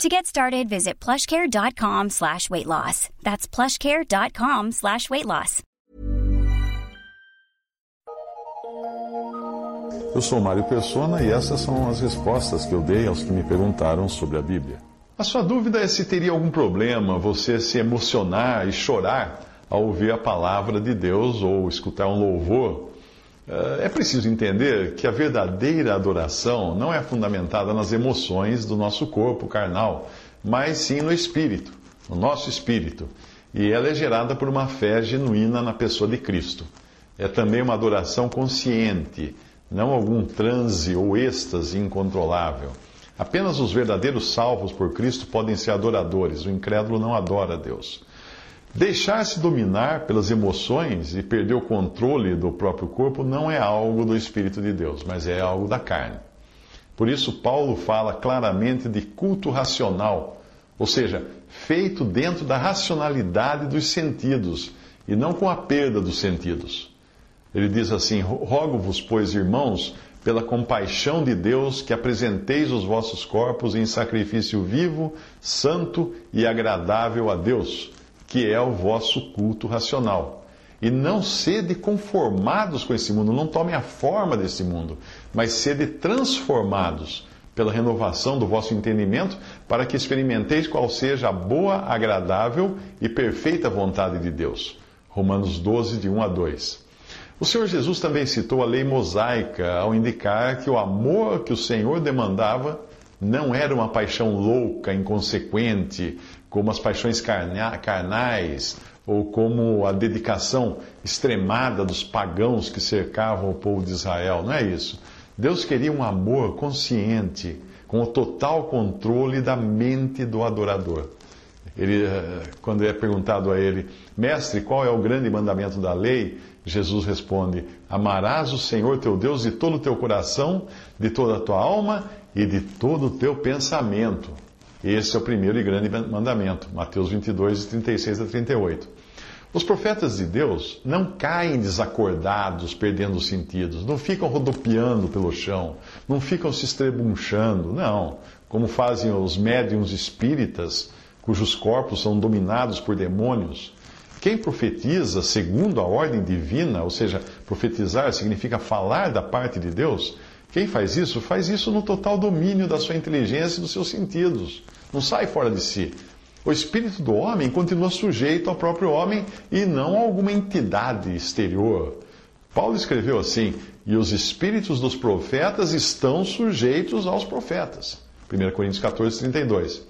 To get started, visit plushcare.com slash weight loss. That's plushcare.com slash weight loss. Eu sou Mário Persona e essas são as respostas que eu dei aos que me perguntaram sobre a Bíblia. A sua dúvida é se teria algum problema você se emocionar e chorar ao ouvir a palavra de Deus ou escutar um louvor. É preciso entender que a verdadeira adoração não é fundamentada nas emoções do nosso corpo carnal, mas sim no espírito, no nosso espírito. E ela é gerada por uma fé genuína na pessoa de Cristo. É também uma adoração consciente, não algum transe ou êxtase incontrolável. Apenas os verdadeiros salvos por Cristo podem ser adoradores, o incrédulo não adora a Deus. Deixar-se dominar pelas emoções e perder o controle do próprio corpo não é algo do Espírito de Deus, mas é algo da carne. Por isso, Paulo fala claramente de culto racional, ou seja, feito dentro da racionalidade dos sentidos e não com a perda dos sentidos. Ele diz assim: Rogo-vos, pois, irmãos, pela compaixão de Deus, que apresenteis os vossos corpos em sacrifício vivo, santo e agradável a Deus que é o vosso culto racional. E não sede conformados com esse mundo, não tomem a forma desse mundo, mas sede transformados pela renovação do vosso entendimento, para que experimenteis qual seja a boa, agradável e perfeita vontade de Deus. Romanos 12, de 1 a 2. O Senhor Jesus também citou a lei mosaica ao indicar que o amor que o Senhor demandava não era uma paixão louca, inconsequente, como as paixões carnais, ou como a dedicação extremada dos pagãos que cercavam o povo de Israel. Não é isso. Deus queria um amor consciente, com o total controle da mente do adorador. Ele, eh, quando é perguntado a ele, mestre, qual é o grande mandamento da lei? Jesus responde: Amarás o Senhor teu Deus de todo o teu coração, de toda a tua alma e de todo o teu pensamento. Esse é o primeiro e grande mandamento. Mateus 22, 36 a 38. Os profetas de Deus não caem desacordados, perdendo os sentidos, não ficam rodopiando pelo chão, não ficam se estrebunchando, não, como fazem os médiums espíritas, cujos corpos são dominados por demônios. Quem profetiza segundo a ordem divina, ou seja, profetizar significa falar da parte de Deus, quem faz isso, faz isso no total domínio da sua inteligência e dos seus sentidos. Não sai fora de si. O espírito do homem continua sujeito ao próprio homem e não a alguma entidade exterior. Paulo escreveu assim: e os espíritos dos profetas estão sujeitos aos profetas. 1 Coríntios 14, 32.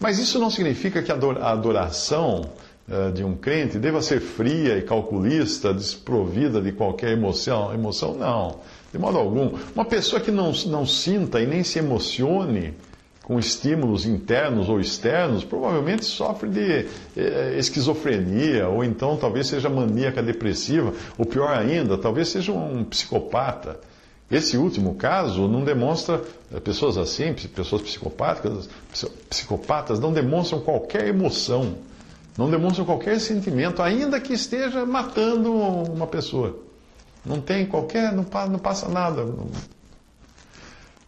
Mas isso não significa que a adoração eh, de um crente deva ser fria e calculista, desprovida de qualquer emoção. Emoção, não. De modo algum. Uma pessoa que não, não sinta e nem se emocione com estímulos internos ou externos, provavelmente sofre de eh, esquizofrenia, ou então talvez seja maníaca depressiva, ou pior ainda, talvez seja um psicopata. Esse último caso não demonstra, eh, pessoas assim, pessoas psicopáticas, psicopatas, não demonstram qualquer emoção, não demonstram qualquer sentimento, ainda que esteja matando uma pessoa. Não tem qualquer, não, não passa nada.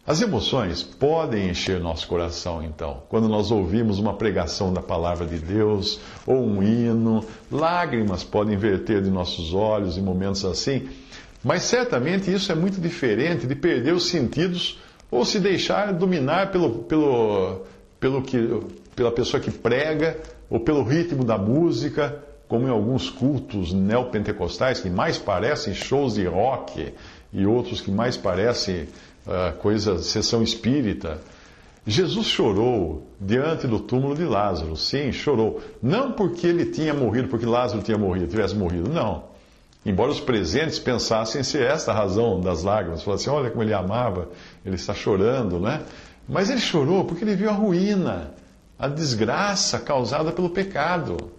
As emoções podem encher nosso coração, então, quando nós ouvimos uma pregação da palavra de Deus ou um hino, lágrimas podem verter de nossos olhos em momentos assim, mas certamente isso é muito diferente de perder os sentidos ou se deixar dominar pelo, pelo, pelo que, pela pessoa que prega ou pelo ritmo da música como em alguns cultos neopentecostais que mais parecem shows de rock e outros que mais parecem uh, coisa sessão espírita. Jesus chorou diante do túmulo de Lázaro. Sim, chorou. Não porque ele tinha morrido, porque Lázaro tinha morrido, tivesse morrido, não. Embora os presentes pensassem ser esta a razão das lágrimas, falassem, olha como ele amava, ele está chorando, né? Mas ele chorou porque ele viu a ruína, a desgraça causada pelo pecado.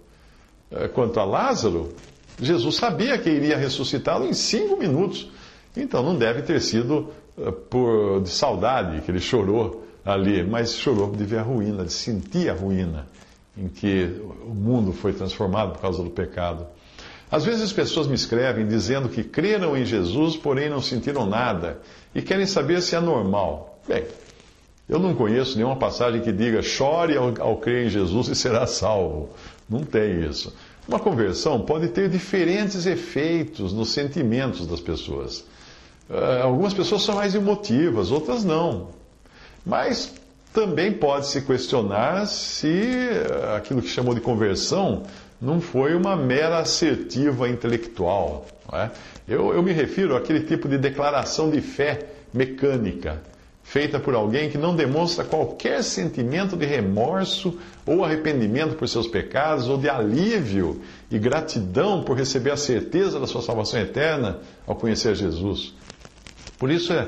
Eh, quanto a Lázaro, Jesus sabia que iria ressuscitá-lo em cinco minutos. Então não deve ter sido uh, por de saudade que ele chorou ali, mas chorou de ver a ruína, de sentir a ruína em que o mundo foi transformado por causa do pecado. Às vezes as pessoas me escrevem dizendo que creram em Jesus, porém não sentiram nada e querem saber se é normal. Bem, eu não conheço nenhuma passagem que diga chore ao, ao crer em Jesus e será salvo. Não tem isso. Uma conversão pode ter diferentes efeitos nos sentimentos das pessoas. Uh, algumas pessoas são mais emotivas, outras não. Mas também pode se questionar se aquilo que chamou de conversão não foi uma mera assertiva intelectual. É? Eu, eu me refiro àquele tipo de declaração de fé mecânica, feita por alguém que não demonstra qualquer sentimento de remorso ou arrependimento por seus pecados, ou de alívio e gratidão por receber a certeza da sua salvação eterna ao conhecer Jesus. Por isso é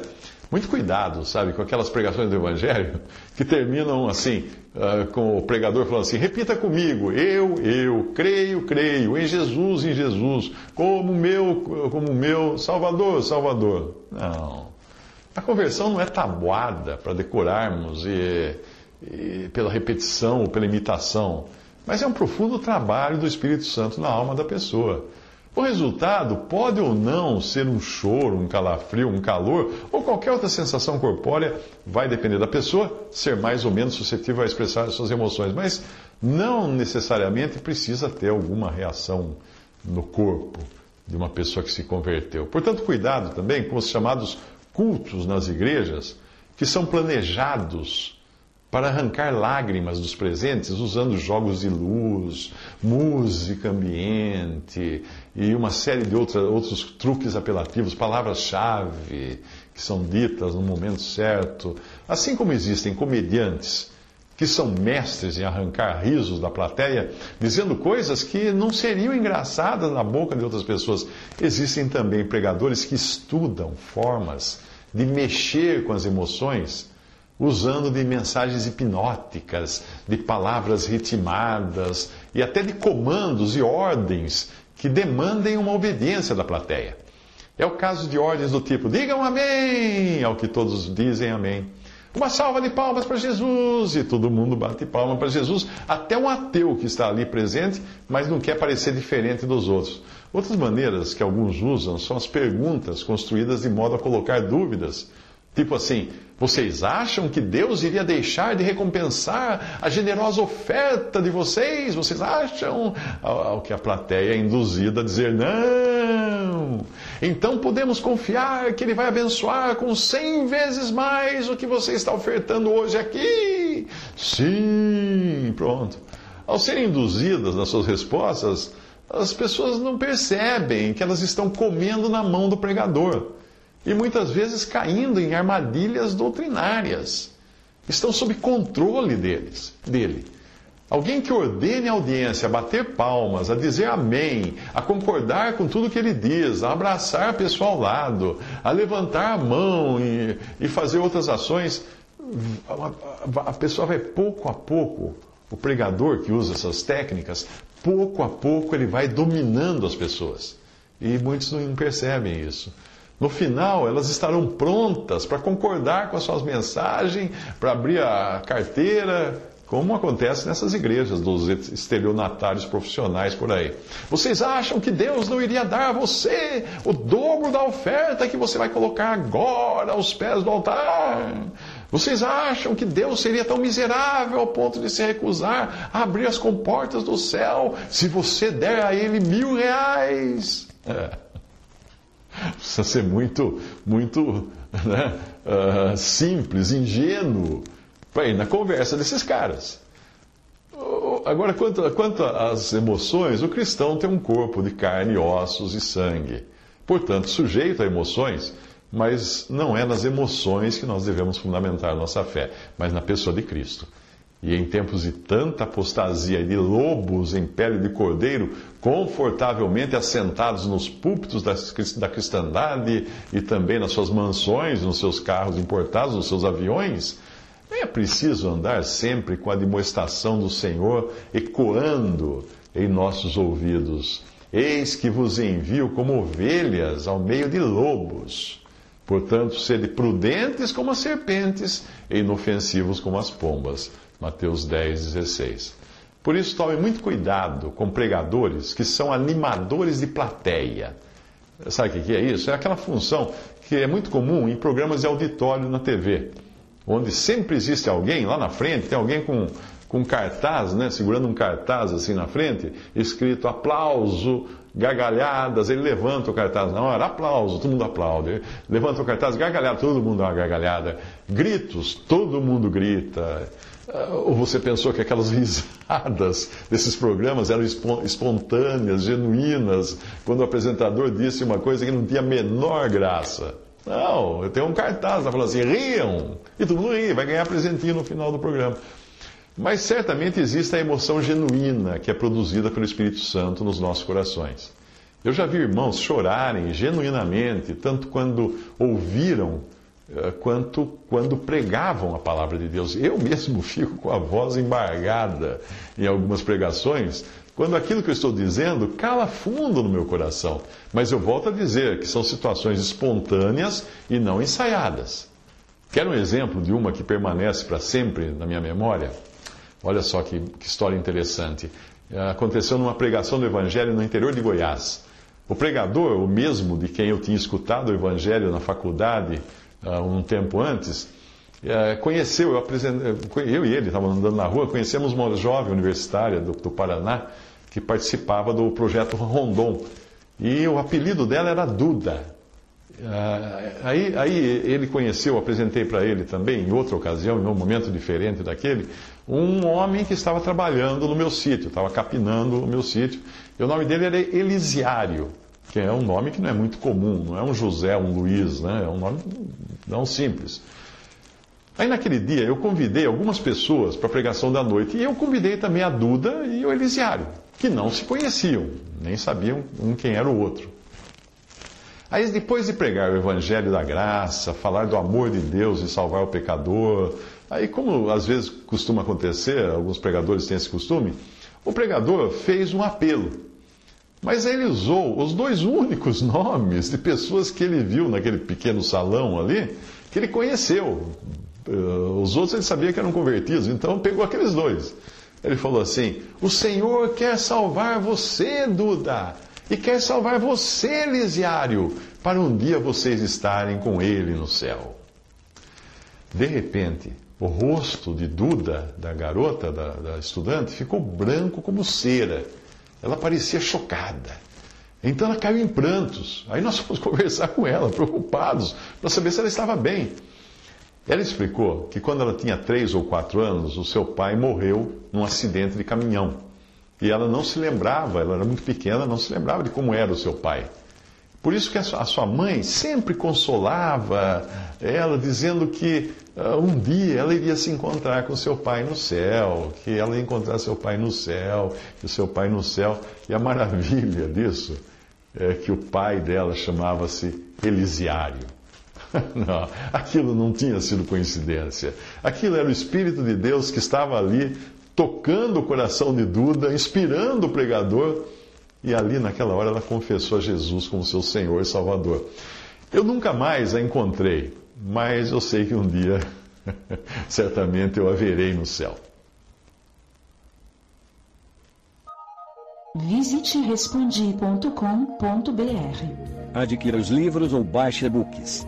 muito cuidado, sabe, com aquelas pregações do Evangelho que terminam assim, uh, com o pregador falando assim: repita comigo, eu, eu, creio, creio, em Jesus, em Jesus, como meu, como meu Salvador, Salvador. Não. A conversão não é tabuada para decorarmos e, e pela repetição ou pela imitação, mas é um profundo trabalho do Espírito Santo na alma da pessoa. O resultado pode ou não ser um choro, um calafrio, um calor ou qualquer outra sensação corpórea, vai depender da pessoa ser mais ou menos suscetível a expressar suas emoções, mas não necessariamente precisa ter alguma reação no corpo de uma pessoa que se converteu. Portanto, cuidado também com os chamados cultos nas igrejas, que são planejados para arrancar lágrimas dos presentes usando jogos de luz, música ambiente e uma série de outra, outros truques apelativos, palavras-chave que são ditas no momento certo. Assim como existem comediantes que são mestres em arrancar risos da plateia, dizendo coisas que não seriam engraçadas na boca de outras pessoas, existem também pregadores que estudam formas de mexer com as emoções usando de mensagens hipnóticas, de palavras ritmadas e até de comandos e ordens que demandem uma obediência da plateia. É o caso de ordens do tipo: digam amém, ao que todos dizem amém. Uma salva de palmas para Jesus! E todo mundo bate palma para Jesus, até um ateu que está ali presente, mas não quer parecer diferente dos outros. Outras maneiras que alguns usam são as perguntas construídas de modo a colocar dúvidas Tipo assim, vocês acham que Deus iria deixar de recompensar a generosa oferta de vocês? Vocês acham? Ao que a plateia é induzida a dizer não. Então podemos confiar que Ele vai abençoar com cem vezes mais o que você está ofertando hoje aqui? Sim, pronto. Ao serem induzidas nas suas respostas, as pessoas não percebem que elas estão comendo na mão do pregador e muitas vezes caindo em armadilhas doutrinárias. Estão sob controle deles, dele. Alguém que ordene a audiência a bater palmas, a dizer amém, a concordar com tudo que ele diz, a abraçar a pessoa ao lado, a levantar a mão e, e fazer outras ações, a, a pessoa vai pouco a pouco, o pregador que usa essas técnicas, pouco a pouco ele vai dominando as pessoas. E muitos não percebem isso. No final, elas estarão prontas para concordar com as suas mensagens, para abrir a carteira, como acontece nessas igrejas dos estelionatários profissionais por aí. Vocês acham que Deus não iria dar a você o dobro da oferta que você vai colocar agora aos pés do altar? Vocês acham que Deus seria tão miserável ao ponto de se recusar a abrir as comportas do céu se você der a Ele mil reais? É. Precisa ser muito, muito né, uh, simples, ingênuo, para ir na conversa desses caras. Agora, quanto, quanto às emoções, o cristão tem um corpo de carne, ossos e sangue. Portanto, sujeito a emoções, mas não é nas emoções que nós devemos fundamentar nossa fé, mas na pessoa de Cristo. E em tempos de tanta apostasia e de lobos em pele de cordeiro, confortavelmente assentados nos púlpitos da cristandade e também nas suas mansões, nos seus carros importados, nos seus aviões, preciso andar sempre com a demonstração do Senhor ecoando em nossos ouvidos Eis que vos envio como ovelhas ao meio de lobos. Portanto, sede prudentes como as serpentes e inofensivos como as pombas. Mateus 10, 16. Por isso, tome muito cuidado com pregadores que são animadores de plateia. Sabe o que é isso? É aquela função que é muito comum em programas de auditório na TV, onde sempre existe alguém lá na frente, tem alguém com, com cartaz, né, segurando um cartaz assim na frente, escrito aplauso, gargalhadas, ele levanta o cartaz na hora, aplauso, todo mundo aplaude. Levanta o cartaz, gargalhada, todo mundo dá uma gargalhada. Gritos, todo mundo grita. Ah, ou você pensou que aquelas risadas desses programas eram espontâneas, genuínas, quando o apresentador disse uma coisa que não tinha a menor graça? Não, eu tenho um cartaz, tá falando assim, riam! E todo mundo ri, vai ganhar presentinho no final do programa. Mas certamente existe a emoção genuína que é produzida pelo Espírito Santo nos nossos corações. Eu já vi irmãos chorarem genuinamente, tanto quando ouviram eh, quanto quando pregavam a palavra de Deus. Eu mesmo fico com a voz embargada em algumas pregações, quando aquilo que eu estou dizendo cala fundo no meu coração. Mas eu volto a dizer que são situações espontâneas e não ensaiadas. Quer um exemplo de uma que permanece para sempre na minha memória? Olha só que, que história interessante. Eh, aconteceu numa pregação do Evangelho no interior de Goiás. O pregador, o mesmo de quem eu tinha escutado o Evangelho na faculdade, um tempo antes, é, conheceu, eu, eu e ele estávamos andando na rua, conhecemos uma jovem universitária do, do Paraná que participava do projeto Rondon. E o apelido dela era Duda. É, aí, aí ele conheceu, apresentei para ele também, em outra ocasião, em um momento diferente daquele, um homem que estava trabalhando no meu sítio, estava capinando o meu sítio. E o nome dele era Elisiário que é um nome que não é muito comum, não é um José, um Luiz, né? é um nome não simples. Aí naquele dia eu convidei algumas pessoas para a pregação da noite e eu convidei também a Duda e o Elisiário, que não se conheciam, nem sabiam um quem era o outro. Aí depois de pregar o Evangelho da Graça, falar do amor de Deus e salvar o pecador, aí como às vezes costuma acontecer, alguns pregadores têm esse costume, o pregador fez um apelo. Mas ele usou os dois únicos nomes de pessoas que ele viu naquele pequeno salão ali, que ele conheceu. Eh, os outros ele sabia que eram convertidos, então pegou aqueles dois. Ele falou assim: O Senhor quer salvar você, Duda, e quer salvar você, Lisiário, para um dia vocês estarem com ele no céu. De repente, o rosto de Duda, da garota, da, da estudante, ficou branco como cera ela parecia chocada. Então ela caiu em prantos. Aí nós fomos conversar com ela, preocupados, para saber se ela estava bem. Ela explicou que quando ela tinha três ou quatro anos, o seu pai morreu num acidente de caminhão. E ela não se lembrava, ela era muito pequena, não se lembrava de como era o seu pai. Por isso que a sua mãe sempre consolava ela, dizendo que uh, um dia ela iria se encontrar com seu pai no céu, que ela ia encontrar seu pai no céu, que seu pai no céu. E a maravilha disso é que o pai dela chamava-se Elisiário. Não, aquilo não tinha sido coincidência. Aquilo era o Espírito de Deus que estava ali, tocando o coração de Duda, inspirando o pregador e ali, naquela hora, ela confessou a Jesus como seu Senhor e Salvador. Eu nunca mais a encontrei, mas eu sei que um dia, certamente, eu a verei no céu. Visite respondi.com.br. Adquira os livros ou baixe e-books.